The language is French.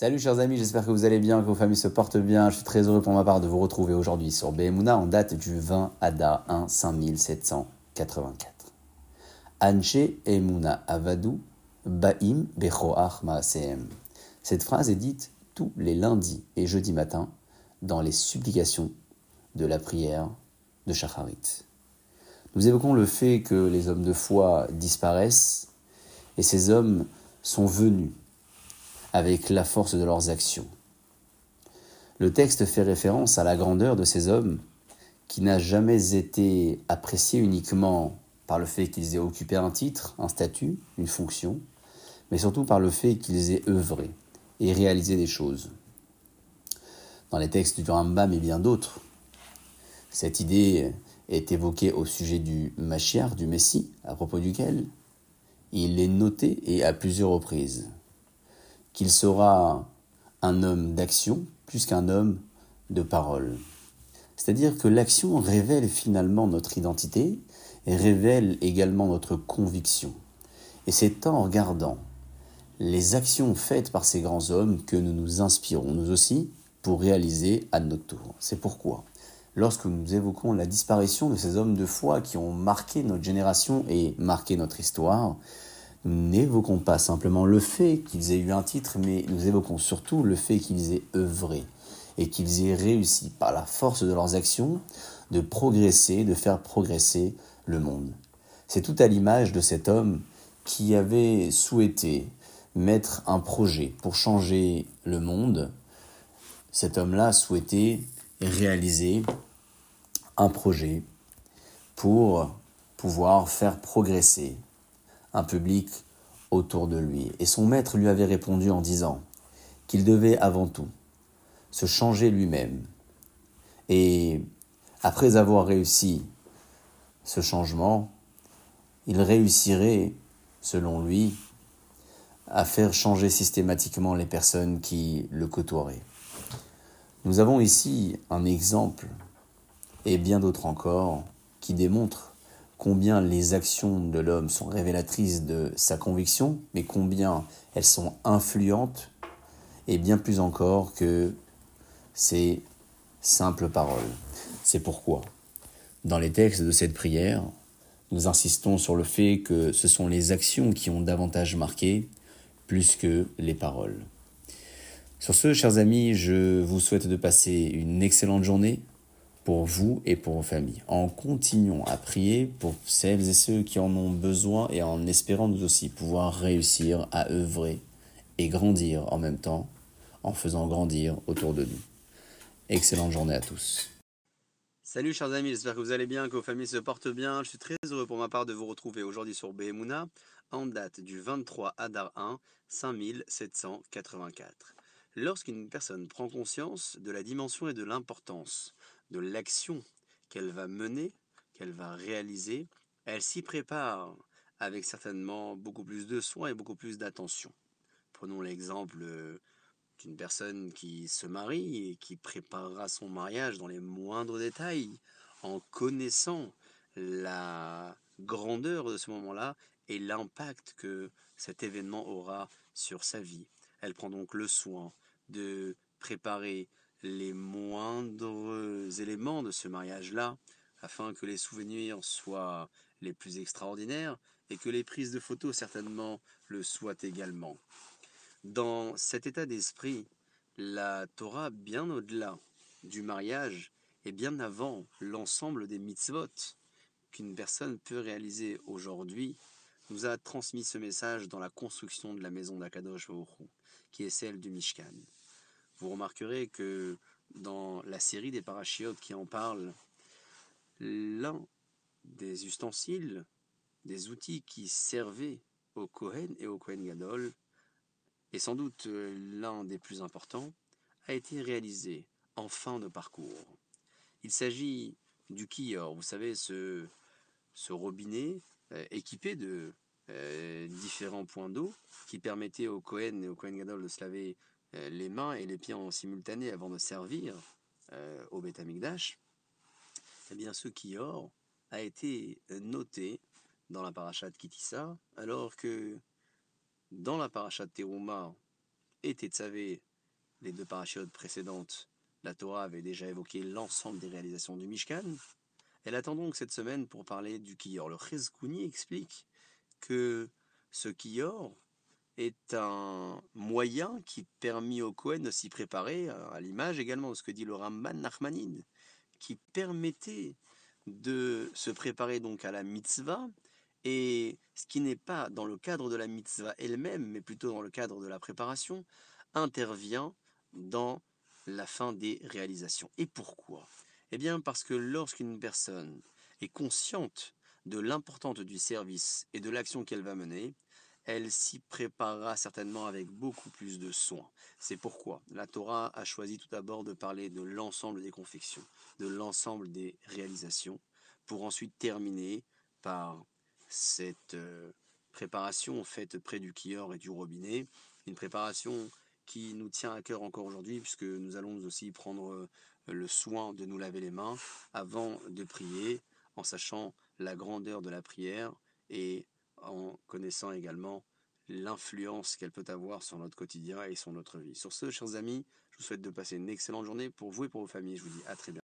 Salut chers amis, j'espère que vous allez bien, que vos familles se portent bien. Je suis très heureux pour ma part de vous retrouver aujourd'hui sur Behemuna en date du 20 Ada 1 5784. Anche Avadu Baim. Cette phrase est dite tous les lundis et jeudis matins dans les supplications de la prière de Shacharit. Nous évoquons le fait que les hommes de foi disparaissent et ces hommes sont venus avec la force de leurs actions. Le texte fait référence à la grandeur de ces hommes qui n'a jamais été appréciée uniquement par le fait qu'ils aient occupé un titre, un statut, une fonction, mais surtout par le fait qu'ils aient œuvré et réalisé des choses. Dans les textes du Rambam et bien d'autres, cette idée est évoquée au sujet du Mashiach, du Messie, à propos duquel il est noté et à plusieurs reprises qu'il sera un homme d'action plus qu'un homme de parole. C'est-à-dire que l'action révèle finalement notre identité et révèle également notre conviction. Et c'est en regardant les actions faites par ces grands hommes que nous nous inspirons, nous aussi, pour réaliser à notre tour. C'est pourquoi, lorsque nous évoquons la disparition de ces hommes de foi qui ont marqué notre génération et marqué notre histoire, n'évoquons pas simplement le fait qu'ils aient eu un titre, mais nous évoquons surtout le fait qu'ils aient œuvré et qu'ils aient réussi par la force de leurs actions de progresser, de faire progresser le monde. C'est tout à l'image de cet homme qui avait souhaité mettre un projet pour changer le monde. Cet homme-là souhaitait réaliser un projet pour pouvoir faire progresser un public autour de lui. Et son maître lui avait répondu en disant qu'il devait avant tout se changer lui-même. Et après avoir réussi ce changement, il réussirait, selon lui, à faire changer systématiquement les personnes qui le côtoieraient. Nous avons ici un exemple, et bien d'autres encore, qui démontrent combien les actions de l'homme sont révélatrices de sa conviction, mais combien elles sont influentes, et bien plus encore que ces simples paroles. C'est pourquoi, dans les textes de cette prière, nous insistons sur le fait que ce sont les actions qui ont davantage marqué, plus que les paroles. Sur ce, chers amis, je vous souhaite de passer une excellente journée, pour vous et pour vos familles. En continuant à prier pour celles et ceux qui en ont besoin et en espérant nous aussi pouvoir réussir à œuvrer et grandir en même temps en faisant grandir autour de nous. Excellente journée à tous. Salut chers amis, j'espère que vous allez bien, que vos familles se portent bien. Je suis très heureux pour ma part de vous retrouver aujourd'hui sur Behemuna en date du 23 Adar 1 5784. Lorsqu'une personne prend conscience de la dimension et de l'importance de l'action qu'elle va mener, qu'elle va réaliser, elle s'y prépare avec certainement beaucoup plus de soin et beaucoup plus d'attention. Prenons l'exemple euh, d'une personne qui se marie et qui préparera son mariage dans les moindres détails en connaissant la grandeur de ce moment-là et l'impact que cet événement aura sur sa vie. Elle prend donc le soin de préparer les moindres éléments de ce mariage-là, afin que les souvenirs soient les plus extraordinaires et que les prises de photos certainement le soient également. Dans cet état d'esprit, la Torah, bien au-delà du mariage et bien avant l'ensemble des mitzvot qu'une personne peut réaliser aujourd'hui, nous a transmis ce message dans la construction de la maison d'Akadosh qui est celle du Mishkan. Vous remarquerez que dans la série des parachiotes qui en parle, l'un des ustensiles, des outils qui servaient au Kohen et au Kohen Gadol, et sans doute euh, l'un des plus importants, a été réalisé en fin de parcours. Il s'agit du kior, vous savez, ce, robinet euh, équipé de euh, différents points d'eau qui permettait au Kohen et au Kohen Gadol de se laver les mains et les pieds en simultané avant de servir euh, au Beth Amikdash, eh bien ce Kior a été noté dans la parachat Kitissa, alors que dans la parachat Teruma, et Tetzavé, les deux parachutes précédentes, la Torah avait déjà évoqué l'ensemble des réalisations du Mishkan. Elle attend donc cette semaine pour parler du Kiyor. Le Chezkouni explique que ce Kiyor est un moyen qui permet au Kohen de s'y préparer, à l'image également de ce que dit le Ramban qui permettait de se préparer donc à la mitzvah, et ce qui n'est pas dans le cadre de la mitzvah elle-même, mais plutôt dans le cadre de la préparation, intervient dans la fin des réalisations. Et pourquoi? Eh bien parce que lorsqu'une personne est consciente de l'importance du service et de l'action qu'elle va mener, elle s'y préparera certainement avec beaucoup plus de soin. C'est pourquoi la Torah a choisi tout d'abord de parler de l'ensemble des confections, de l'ensemble des réalisations, pour ensuite terminer par cette euh, préparation faite près du kior et du robinet, une préparation qui nous tient à cœur encore aujourd'hui, puisque nous allons aussi prendre euh, le soin de nous laver les mains avant de prier, en sachant la grandeur de la prière et en connaissant également l'influence qu'elle peut avoir sur notre quotidien et sur notre vie. Sur ce, chers amis, je vous souhaite de passer une excellente journée pour vous et pour vos familles. Je vous dis à très bientôt.